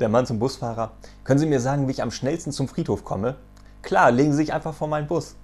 Der Mann zum Busfahrer. Können Sie mir sagen, wie ich am schnellsten zum Friedhof komme? Klar, legen Sie sich einfach vor meinen Bus.